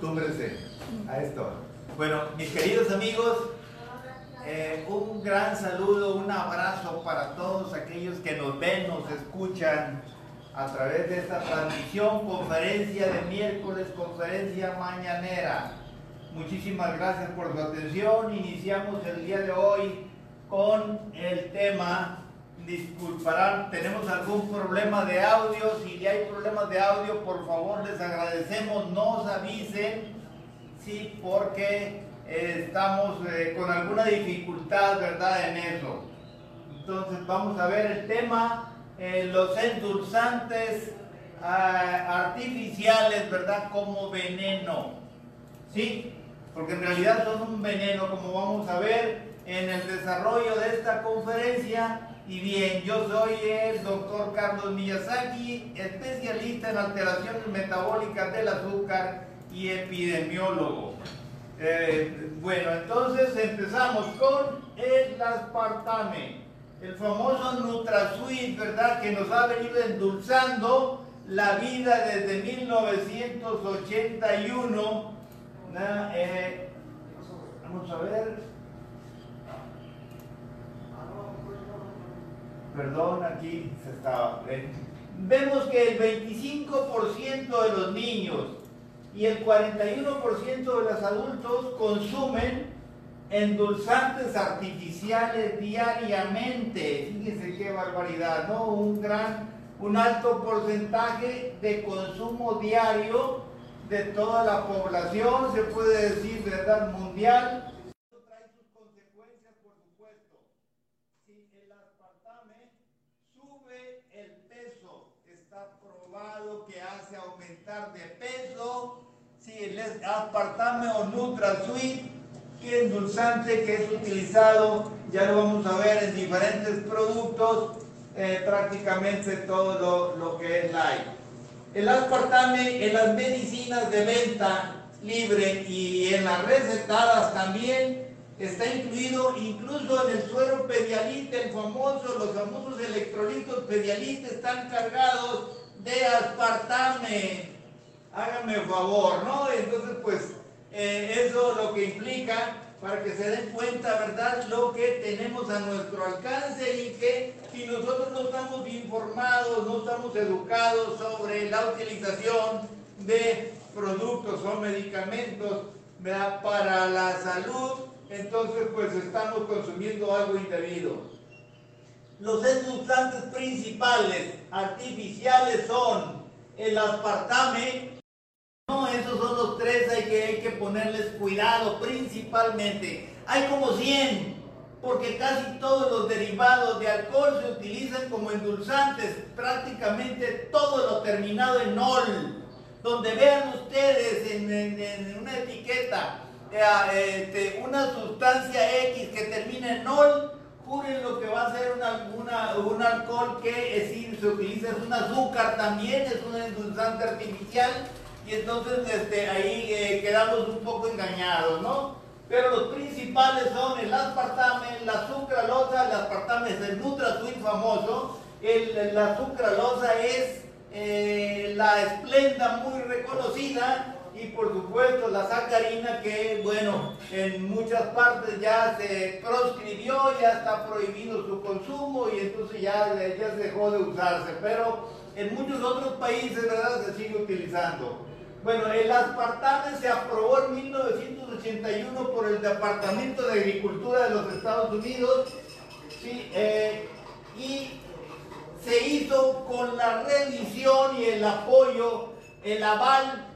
acostúmbrense a esto. Bueno, mis queridos amigos, eh, un gran saludo, un abrazo para todos aquellos que nos ven, nos escuchan a través de esta transmisión, conferencia de miércoles, conferencia mañanera. Muchísimas gracias por su atención. Iniciamos el día de hoy con el tema disculparán, tenemos algún problema de audio. Si hay problemas de audio, por favor les agradecemos, nos avisen, sí, porque eh, estamos eh, con alguna dificultad, ¿verdad?, en eso. Entonces vamos a ver el tema, eh, los endulzantes ah, artificiales, ¿verdad?, como veneno, ¿sí? Porque en realidad son un veneno, como vamos a ver en el desarrollo de esta conferencia y bien, yo soy el doctor Carlos Miyazaki, especialista en alteraciones metabólicas del azúcar y epidemiólogo. Eh, bueno, entonces empezamos con el aspartame, el famoso NutraSweet, ¿verdad? Que nos ha venido endulzando la vida desde 1981. Eh, vamos a ver, perdón, aquí se estaba. Vemos que el 25% de los niños y el 41% de los adultos consumen endulzantes artificiales diariamente. Fíjense qué barbaridad, ¿no? Un gran, un alto porcentaje de consumo diario de toda la población, se puede decir, de mundial, que hace aumentar de peso, si el aspartame o NutraSweet, que endulzante que es utilizado, ya lo vamos a ver en diferentes productos, eh, prácticamente todo lo, que es light. El aspartame en las medicinas de venta libre y en las recetadas también está incluido incluso en el suero pedialite, el famoso, los famosos electrolitos pedialite están cargados de aspartame. Háganme favor, ¿no? Entonces, pues, eh, eso lo que implica para que se den cuenta, ¿verdad?, lo que tenemos a nuestro alcance y que si nosotros no estamos informados, no estamos educados sobre la utilización de productos o medicamentos ¿verdad? para la salud, entonces pues estamos consumiendo algo indebido. Los endulzantes principales artificiales son el aspartame. No, esos son los tres, hay que, hay que ponerles cuidado principalmente. Hay como 100, porque casi todos los derivados de alcohol se utilizan como endulzantes, prácticamente todo lo terminado en ol. Donde vean ustedes en, una etiqueta eh, este, una sustancia X que termina en ol, lo que va a ser un alcohol que es, se utiliza, es un azúcar también, es un endulzante artificial, entonces este, ahí eh, quedamos un poco engañados, ¿no? Pero los principales son el aspartame, la sucralosa, el aspartame es el NutraSweet famoso, el, la sucralosa es eh, la esplenda muy reconocida, y por supuesto la sacarina que, bueno, en muchas partes ya se proscribió, ya está prohibido su consumo y entonces ya, ya se dejó de usarse, pero en muchos otros países, ¿verdad?, se sigue utilizando. Bueno, el aspartame se aprobó en 1981 por el Departamento de Agricultura de los Estados Unidos ¿sí? Eh, y se hizo con la revisión y el apoyo, el aval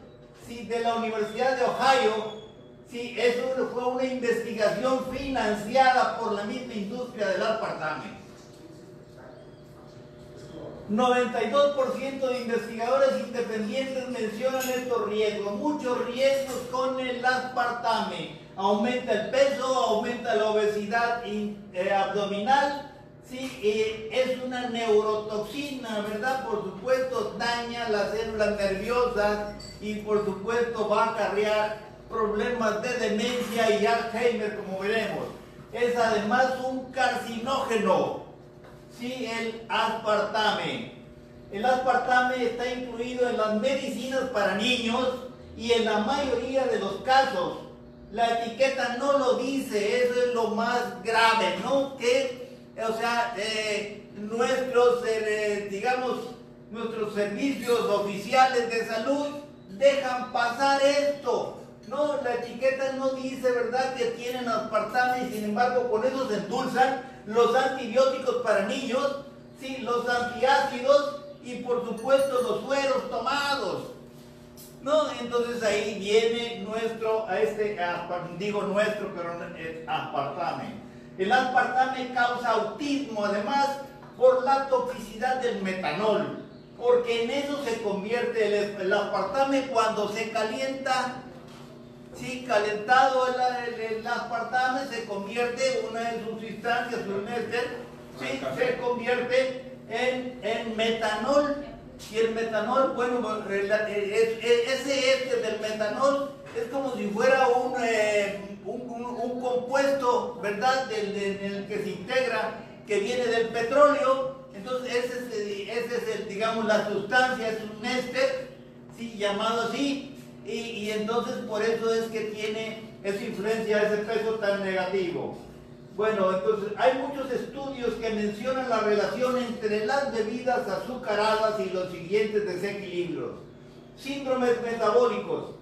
sí, de la Universidad de Ohio, sí, eso fue una investigación financiada por la misma industria del aspartame. 92% de investigadores independientes mencionan estos riesgos, muchos riesgos con el aspartame. Aumenta el peso, aumenta la obesidad eh, abdominal, Sí, es una neurotoxina, ¿verdad? Por supuesto, daña las células nerviosas y por supuesto va a acarrear problemas de demencia y Alzheimer, como veremos. Es además un carcinógeno, sí, el aspartame. El aspartame está incluido en las medicinas para niños y en la mayoría de los casos la etiqueta no lo dice, eso es lo más grave, ¿no? Que, o sea, eh, nuestros, eh, digamos, nuestros servicios oficiales de salud dejan pasar esto. No, la etiqueta no dice, ¿verdad?, que tienen aspartame y sin embargo con eso se endulzan los antibióticos para niños, sí, los antiácidos y por supuesto los sueros tomados. No, entonces ahí viene nuestro, a este, digo nuestro, pero es aspartame. El aspartame causa autismo además por la toxicidad del metanol, porque en eso se convierte el, el aspartame cuando se calienta Sí, calentado el, aspartame se convierte, una de sus instancias, un sí, se convierte en, en metanol. Y el metanol, bueno, ese éster del metanol es como si fuera un, eh, un, compuesto, ¿verdad?, del, en el que se integra, que viene del petróleo. Entonces, ese es, ese es el, digamos, la sustancia, es un éster, ¿sí? llamado así, y, entonces por eso es que tiene esa influencia, ese peso tan negativo. Bueno, entonces hay muchos estudios que mencionan la relación entre las bebidas azucaradas y los siguientes desequilibrios. Síndromes metabólicos,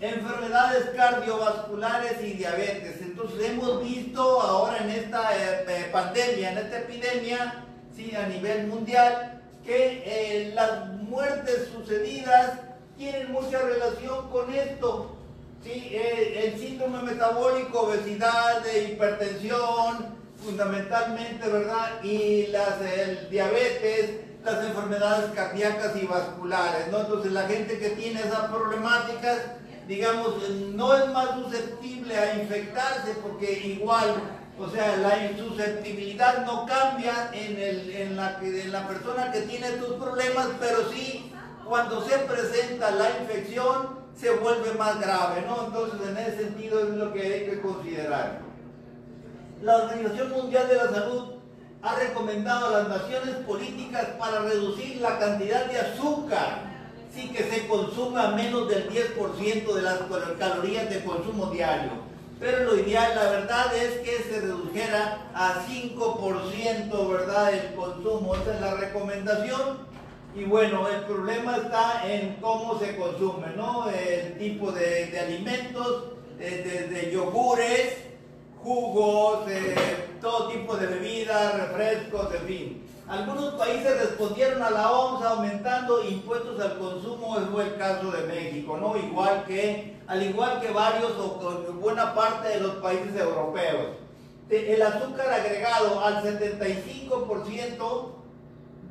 enfermedades cardiovasculares y diabetes. Entonces hemos visto ahora en esta eh, eh, pandemia, en esta epidemia, sí, a nivel mundial, que eh, las muertes sucedidas tienen mucha relación con esto. ¿sí? Eh, el síndrome metabólico, obesidad, hipertensión, fundamentalmente, ¿verdad? Y las, el diabetes, las enfermedades cardíacas y vasculares, ¿no? Entonces la gente que tiene esas problemáticas, digamos, no es más susceptible a infectarse porque igual, o sea, la susceptibilidad no cambia en, el, en, la, en la persona que tiene estos problemas, pero sí cuando se presenta la infección se vuelve más grave, ¿no? Entonces en ese sentido es lo que hay que considerar. La Organización Mundial de la Salud ha recomendado a las naciones políticas para reducir la cantidad de azúcar, sí que se consuma menos del 10% de las calorías de consumo diario. Pero lo ideal, la verdad, es que se redujera a 5%, ¿verdad?, el consumo. Esa es la recomendación y bueno, el problema está en cómo se consume, ¿no? El tipo de, alimentos, desde de yogures, jugos, todo tipo de bebidas, refrescos, en fin. Algunos países respondieron a la OMS aumentando impuestos al consumo, fue el caso de México, ¿no? Igual que, al igual que varios o buena parte de los países europeos. El azúcar agregado al 75%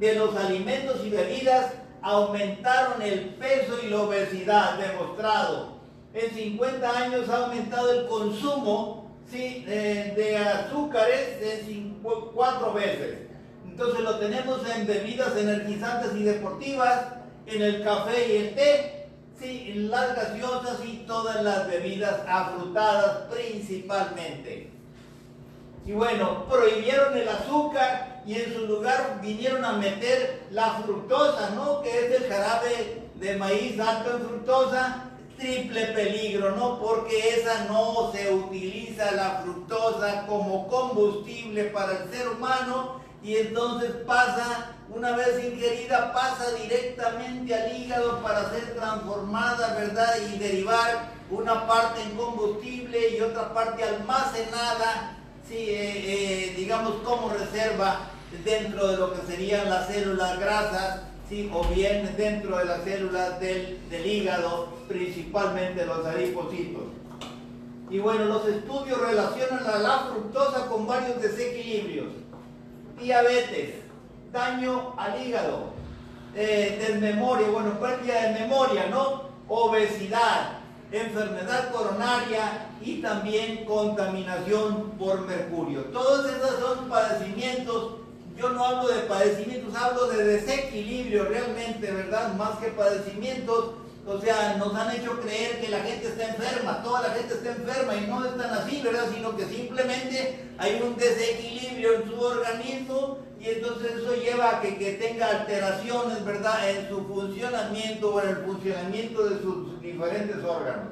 de los alimentos y bebidas aumentaron el peso y la obesidad, demostrado. En 50 años ha aumentado el consumo de, azúcares en cuatro veces. Entonces lo tenemos en bebidas energizantes y deportivas, en el café y el té, sí, en las gaseosas y todas las bebidas afrutadas principalmente. Y bueno, prohibieron el azúcar y en su lugar vinieron a meter la fructosa, ¿no? Que es el jarabe de maíz alto en fructosa, triple peligro, ¿no? Porque esa no se utiliza la fructosa como combustible para el ser humano y entonces pasa, una vez ingerida, pasa directamente al hígado para ser transformada, ¿verdad? Y derivar una parte en combustible y otra parte almacenada eh, eh, digamos, como reserva dentro de lo que serían las células grasas, ¿sí? o bien dentro de las células del, hígado, principalmente los adipocitos. Y bueno, los estudios relacionan a la fructosa con varios desequilibrios. Diabetes, daño al hígado, eh, desmemoria, bueno, pérdida de memoria, ¿no? Obesidad, enfermedad coronaria y también contaminación por mercurio. Todos esos son padecimientos, yo no hablo de padecimientos, hablo de desequilibrio realmente, ¿verdad? Más que padecimientos o sea, nos han hecho creer que la gente está enferma, toda la gente está enferma y no están así, ¿verdad? Sino que simplemente hay un desequilibrio en su organismo y entonces eso lleva a que, tenga alteraciones, ¿verdad? En su funcionamiento o en el funcionamiento de sus diferentes órganos.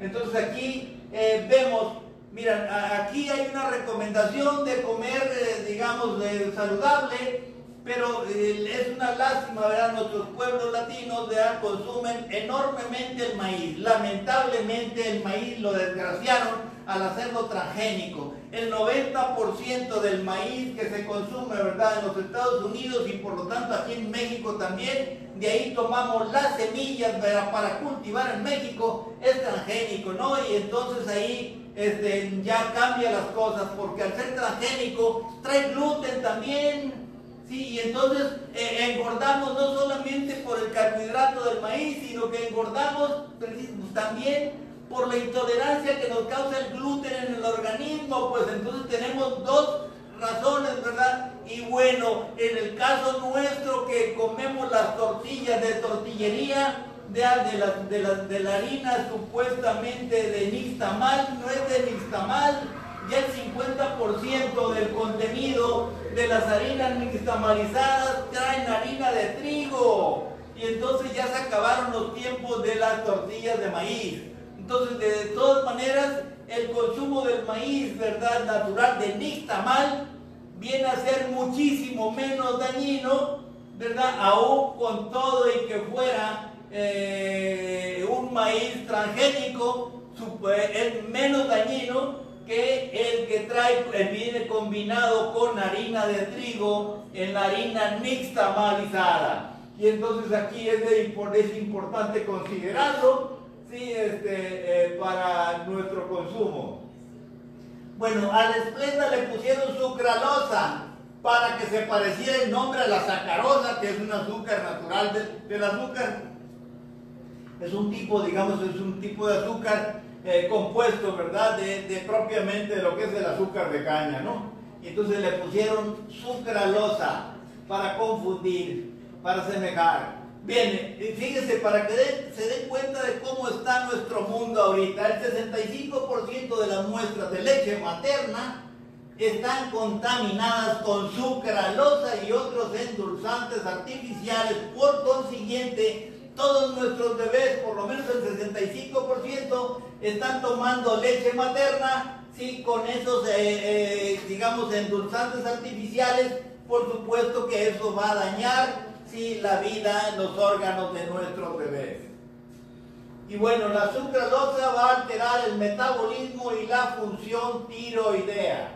Entonces aquí eh, vemos, miren, aquí hay una recomendación de comer, eh, digamos, saludable, pero eh, es una lástima, ¿verdad? Nuestros pueblos latinos consumen enormemente el maíz. Lamentablemente el maíz lo desgraciaron al hacerlo transgénico. El 90% del maíz que se consume, ¿verdad? En los Estados Unidos y por lo tanto aquí en México también, de ahí tomamos las semillas ¿verdad? para cultivar en México, es transgénico, ¿no? Y entonces ahí este, ya cambia las cosas porque al ser transgénico trae gluten también, Sí, y entonces eh, engordamos no solamente por el carbohidrato del maíz, sino que engordamos también por la intolerancia que nos causa el gluten en el organismo, pues entonces tenemos dos razones, ¿verdad? Y bueno, en el caso nuestro que comemos las tortillas de tortillería, de, de, la, de, la, de la harina supuestamente de nixtamal, no es de nixtamal, ya el 50% del contenido de las harinas nixtamalizadas traen harina de trigo. Y entonces ya se acabaron los tiempos de las tortillas de maíz. Entonces, de todas maneras, el consumo del maíz, ¿verdad? Natural de nixtamal viene a ser muchísimo menos dañino, ¿verdad? Aún con todo y que fuera eh, un maíz transgénico, es menos dañino que el que trae, viene combinado con harina de trigo en la harina nixtamalizada. Y entonces aquí es, es importante considerarlo ¿sí? este, eh, para nuestro consumo. Bueno, a la esplenda le pusieron sucralosa para que se pareciera el nombre a la sacarosa, que es un azúcar natural del, del azúcar. Es un tipo, digamos, es un tipo de azúcar eh, compuesto, ¿verdad? De, propiamente lo que es el azúcar de caña, ¿no? Y entonces le pusieron sucralosa para confundir, para semejar. Bien, fíjense, para que se den cuenta de cómo está nuestro mundo ahorita, el 65% de las muestras de leche materna están contaminadas con sucralosa y otros endulzantes artificiales. Por consiguiente, todos nuestros bebés, por lo menos el 65%, están tomando leche materna, sí, con esos, eh, eh, digamos, endulzantes artificiales, por supuesto que eso va a dañar, sí, la vida los órganos de nuestros bebés. Y bueno, la sucralosa va a alterar el metabolismo y la función tiroidea.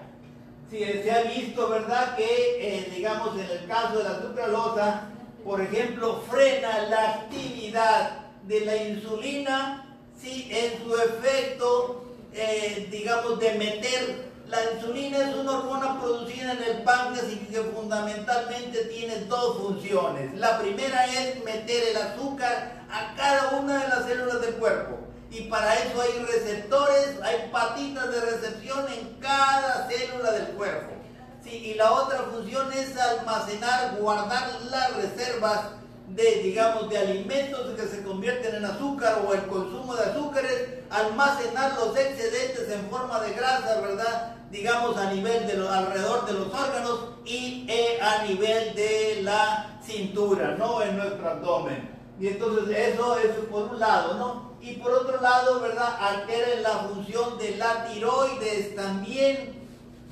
Sí, se ha visto, ¿verdad?, que, eh, digamos, en el caso de la sucralosa, por ejemplo, frena la actividad de la insulina ¿sí? en su efecto, eh, digamos, de meter. La insulina es una hormona producida en el páncreas y que fundamentalmente tiene dos funciones. La primera es meter el azúcar a cada una de las células del cuerpo. Y para eso hay receptores, hay patitas de recepción en cada célula del cuerpo. Sí, y la otra función es almacenar, guardar las reservas de, digamos, de alimentos que se convierten en azúcar o el consumo de azúcares, almacenar los excedentes en forma de grasa, ¿verdad? Digamos, a nivel de alrededor de los órganos y eh, a nivel de la cintura, ¿no? En nuestro abdomen. Y entonces eso es por un lado, ¿no? Y por otro lado, ¿verdad? Altera la función de la tiroides también.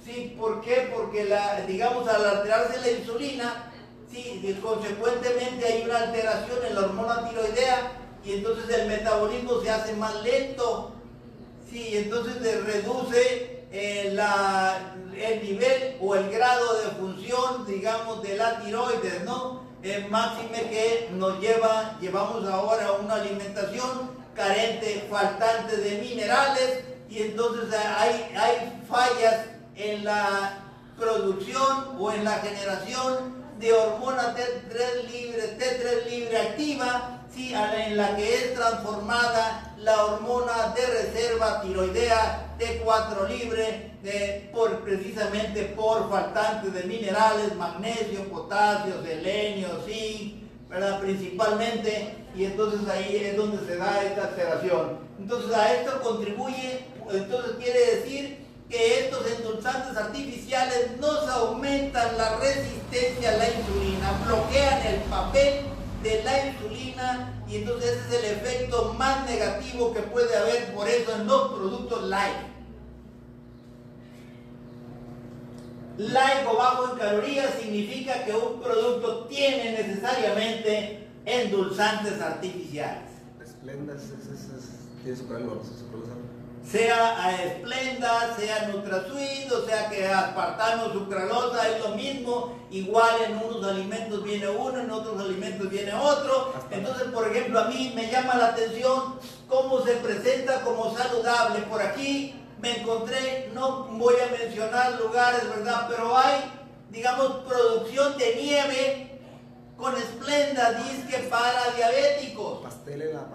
¿Sí? ¿Por qué? Porque, la, digamos, al alterarse la insulina, Sí, consecuentemente hay una alteración en la hormona tiroidea y entonces el metabolismo se hace más lento. Sí, entonces se reduce eh, el nivel o el grado de función, digamos, de la tiroides, ¿no? Es máxime que nos lleva, llevamos ahora una alimentación carente, faltante de minerales y entonces hay, hay fallas en la producción o en la generación de hormona T3 libre, T3 libre activa, ¿sí? en la que es transformada la hormona de reserva tiroidea T4 libre, de, por, precisamente por faltantes de minerales, magnesio, potasio, selenio, zinc, ¿verdad? Principalmente, y entonces ahí es donde se da esta alteración. Entonces a esto contribuye, entonces quiere decir que estos endulzantes artificiales nos aumentan la resistencia a la insulina, bloquean el papel de la insulina y entonces ese es el efecto más negativo que puede haber por eso en los productos light. Light o bajo en calorías significa que un producto tiene necesariamente endulzantes artificiales. Esplendas, tiene sucralosa, sea a Esplenda, sea Nutrasuid, o sea que aspartamo, sucralosa, es lo mismo, igual en unos alimentos viene uno, en otros alimentos viene otro. Entonces, por ejemplo, a mí me llama la atención cómo se presenta como saludable. Por aquí me encontré, no voy a mencionar lugares, ¿verdad? Pero hay, digamos, producción de nieve con esplenda, disque para diabéticos. Pasteles, la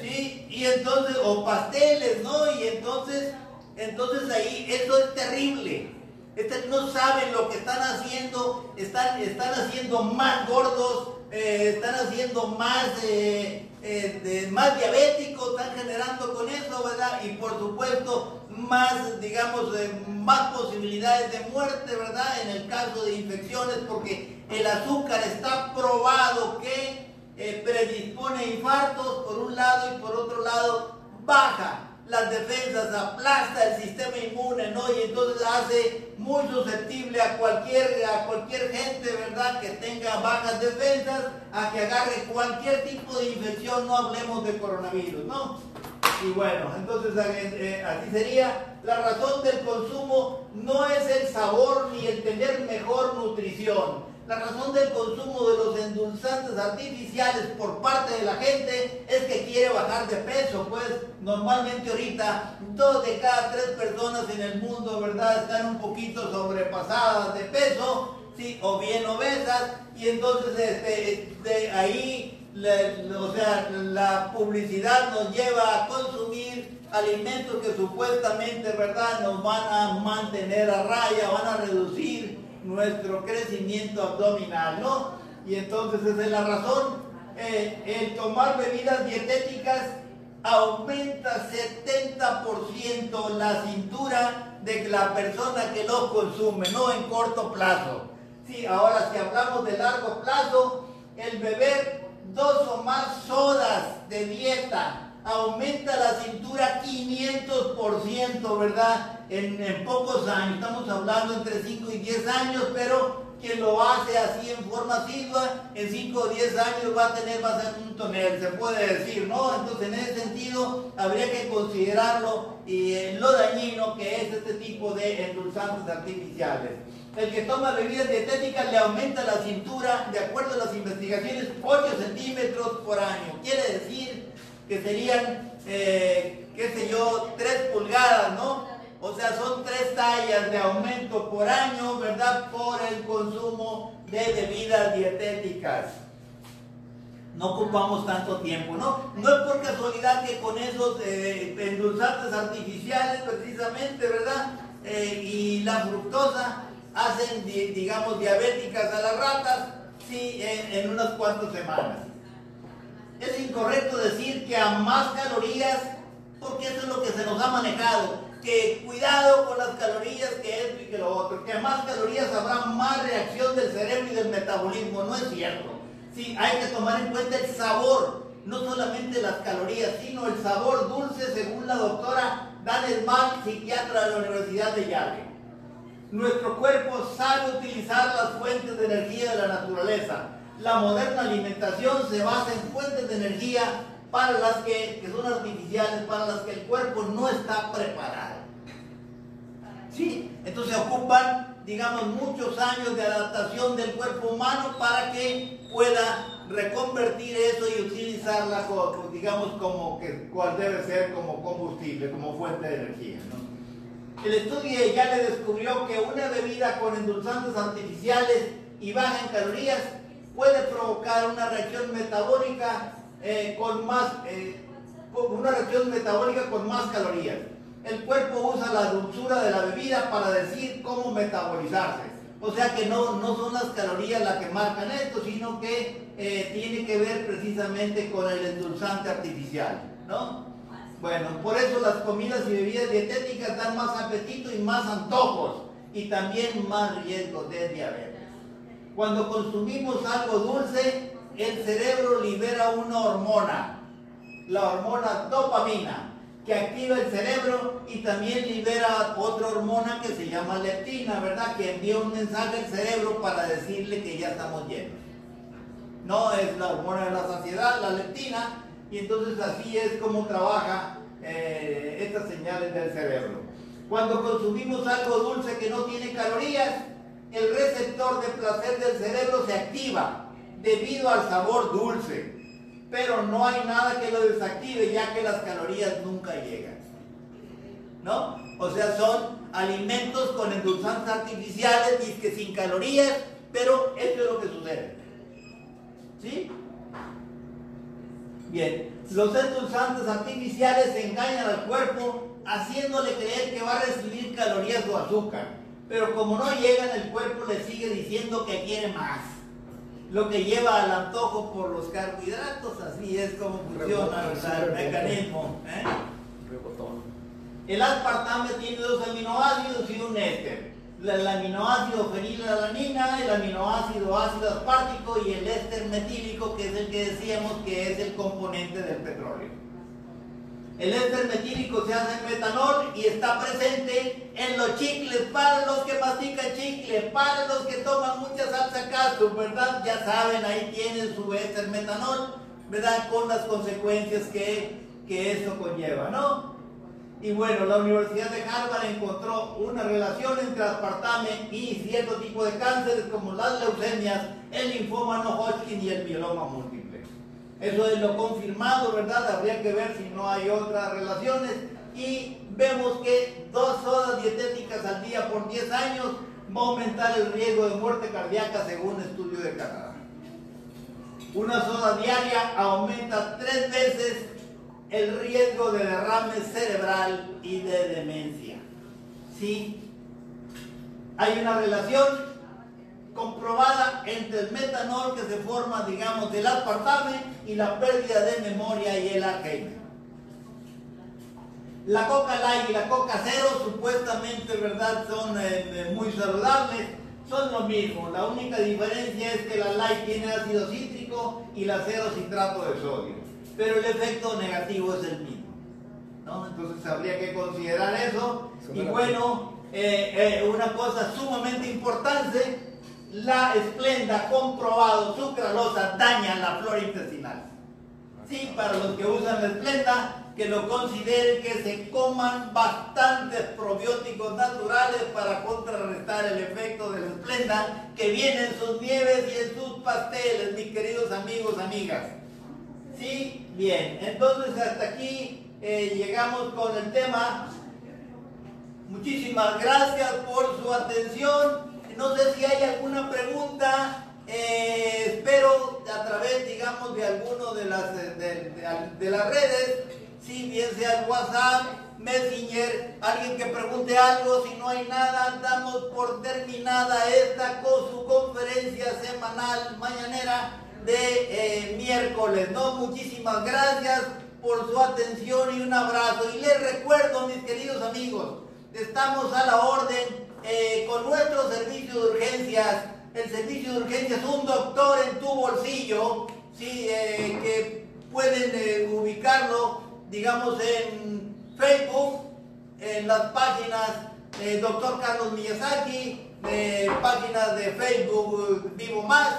Sí, y entonces, o pasteles, ¿no? Y entonces, entonces ahí, eso es terrible. Este, no saben lo que están haciendo, están, están haciendo más gordos, eh, están haciendo más, eh, eh, más diabéticos, están generando con eso, ¿verdad? Y por supuesto, más, digamos, más posibilidades de muerte, ¿verdad? En el caso de infecciones, porque el azúcar está probado que eh, predispone infartos por un lado y por otro lado baja las defensas, aplasta el sistema inmune, ¿no? Y entonces hace muy susceptible a cualquier, a cualquier gente, ¿verdad?, que tenga bajas defensas, a que agarre cualquier tipo de infección, no hablemos de coronavirus, ¿no? Y bueno, entonces eh, eh, así sería. La razón del consumo no es el sabor ni el tener mejor nutrición. La razón del consumo de los endulzantes artificiales por parte de la gente es que quiere bajar de peso, pues normalmente ahorita dos de cada tres personas en el mundo, ¿verdad?, están un poquito sobrepasadas de peso, ¿sí? o bien obesas, y entonces este, de ahí, o sea, la publicidad nos lleva a consumir alimentos que supuestamente, ¿verdad?, nos van a mantener a raya, van a reducir nuestro crecimiento abdominal, ¿no? Y entonces esa es la razón. Eh, el tomar bebidas dietéticas aumenta 70% la cintura de la persona que lo consume, no en corto plazo. Sí, ahora si hablamos de largo plazo, el beber dos o más sodas de dieta aumenta la cintura 500%, ¿verdad? En, pocos años, estamos hablando entre 5 y 10 años, pero quien lo hace así en forma asidua, en 5 o 10 años va a tener más un tonel, se puede decir, ¿no? Entonces en ese sentido habría que considerarlo y eh, lo dañino que es este tipo de endulzantes artificiales. El que toma bebidas dietéticas le aumenta la cintura, de acuerdo a las investigaciones, 8 centímetros por año. Quiere decir que serían, eh, qué sé yo, 3 pulgadas, ¿no? O sea, son tres tallas de aumento por año, ¿verdad? Por el consumo de bebidas dietéticas. No ocupamos tanto tiempo, ¿no? No es por casualidad que con esos eh, endulzantes artificiales, precisamente, ¿verdad? Eh, y la fructosa hacen, digamos, diabéticas a las ratas, sí, en unas cuantas semanas es incorrecto decir que a más calorías, porque eso es lo que se nos ha manejado, que cuidado con las calorías, que esto y que lo otro, que más calorías habrá más reacción del cerebro y del metabolismo, no es cierto. Sí, hay que tomar en cuenta el sabor, no solamente las calorías, sino el sabor dulce, según la doctora Daniel Mann, psiquiatra de la Universidad de Yale. Nuestro cuerpo sabe utilizar las fuentes de energía de la naturaleza la moderna alimentación se basa en fuentes de energía para las que, son artificiales, para las que el cuerpo no está preparado. Sí, entonces ocupan, digamos, muchos años de adaptación del cuerpo humano para que pueda reconvertir eso y utilizarla, digamos, como que cual debe ser como combustible, como fuente de energía. El estudio ya le descubrió que una bebida con endulzantes artificiales y baja en calorías puede provocar una reacción metabólica eh, con más, eh, una reacción metabólica con más calorías. El cuerpo usa la dulzura de la bebida para decir cómo metabolizarse. O sea que no, no son las calorías las que marcan esto, sino que eh, tiene que ver precisamente con el endulzante artificial, ¿no? Bueno, por eso las comidas y bebidas dietéticas dan más apetito y más antojos y también más riesgo de diabetes. Cuando consumimos algo dulce, el cerebro libera una hormona, la hormona dopamina, que activa el cerebro y también libera otra hormona que se llama leptina, ¿verdad? Que envía un mensaje al cerebro para decirle que ya estamos llenos. No es la hormona de la saciedad, la leptina, y entonces así es como trabaja eh, estas señales del cerebro. Cuando consumimos algo dulce que no tiene calorías, el receptor de placer del cerebro se activa debido al sabor dulce pero no hay nada que lo desactive ya que las calorías nunca llegan. ¿No? O sea, son alimentos con endulzantes artificiales y que sin calorías, pero esto es lo que sucede. ¿Sí? Bien, los endulzantes artificiales engañan al cuerpo haciéndole creer que va a recibir calorías o azúcar, pero como no llegan, el cuerpo le sigue diciendo que quiere más lo que lleva al antojo por los carbohidratos, así es como funciona el mecanismo. ¿eh? El aspartame tiene dos aminoácidos y un éster. El aminoácido fenilalanina, el aminoácido ácido aspartico y el éster metílico, que es el que decíamos que es el componente del petróleo. El éster metílico se hace en metanol y está presente en los chicles para los que mastican chicle, para los que toman mucha salsa casto, ¿verdad? Ya saben, ahí tienen su éster metanol, ¿verdad? Con las consecuencias que, que esto conlleva, ¿no? Y bueno, la Universidad de Harvard encontró una relación entre aspartame y cierto tipo de cánceres como las leucemias, el linfoma no Hodgkin y el mieloma múltiple. Eso es lo confirmado, ¿verdad? Habría que ver si no hay otras relaciones. Y vemos que dos sodas dietéticas al día por 10 años va a aumentar el riesgo de muerte cardíaca según estudio de Canadá. Una soda diaria aumenta tres veces el riesgo de derrame cerebral y de demencia. ¿Sí? Hay una relación comprobada entre el metanol que se forma, digamos, del aspartame y la pérdida de memoria y el Alzheimer. La coca light y la coca cero supuestamente, ¿verdad?, son eh, eh, muy saludables, son lo mismo. La única diferencia es que la light tiene ácido cítrico y la cero citrato de sodio. Pero el efecto negativo es el mismo. ¿no? Entonces habría que considerar eso. Y bueno, eh, una cosa sumamente importante la esplenda comprobado sucralosa daña la flora intestinal. Sí, para los que usan la esplenda, que lo consideren que se coman bastantes probióticos naturales para contrarrestar el efecto de la esplenda que viene en sus nieves y en sus pasteles, mis queridos amigos, amigas. Sí, bien, entonces hasta aquí eh, llegamos con el tema. Muchísimas gracias por su atención. No sé si hay alguna pregunta. Eh, espero a través, digamos, de alguno de las, de, las redes, si bien sea el WhatsApp, Messenger, alguien que pregunte algo, si no hay nada, damos por terminada esta con su conferencia semanal mañanera de eh, miércoles. ¿no? Muchísimas gracias por su atención y un abrazo. Y les recuerdo, mis queridos amigos, estamos a la orden eh, con nuestro servicio de urgencias. El servicio de urgencias, un doctor en tu bolsillo, ¿sí? Eh, que pueden eh, ubicarlo, digamos, en Facebook, en las páginas Doctor Carlos Miyazaki, páginas de Facebook Vivo Más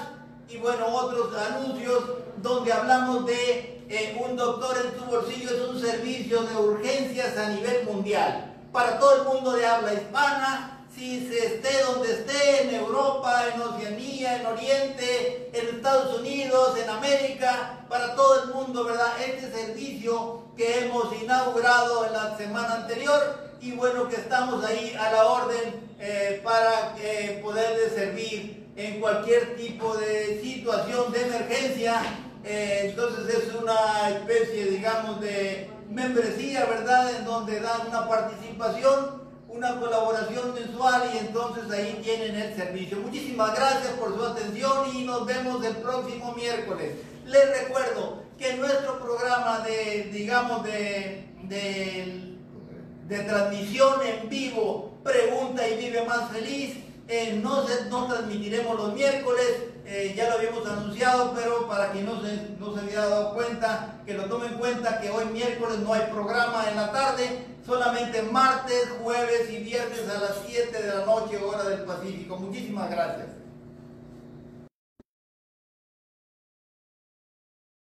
y bueno, otros anuncios donde hablamos de un doctor en tu bolsillo, es un servicio de urgencias a nivel mundial para todo el mundo de habla hispana si se esté donde esté, en Europa, en Oceanía, en Oriente, en Estados Unidos, en América, para todo el mundo, ¿verdad? Este servicio que hemos inaugurado en la semana anterior y bueno, que estamos ahí a la orden eh, para eh, poder servir en cualquier tipo de situación de emergencia. Eh, entonces es una especie, digamos, de membresía, ¿verdad? En donde dan una participación una colaboración mensual y entonces ahí tienen el servicio. Muchísimas gracias por su atención y nos vemos el próximo miércoles. Les recuerdo que nuestro programa de, digamos, de, de, transmisión en vivo, Pregunta y Vive Más Feliz, eh, no, se, no transmitiremos los miércoles, eh, ya lo habíamos anunciado, pero para quien no se, no se dado cuenta, que lo tomen en cuenta que hoy miércoles no hay programa en la tarde, solamente martes, jueves y viernes a las 7 de la noche, hora del Pacífico. Muchísimas gracias.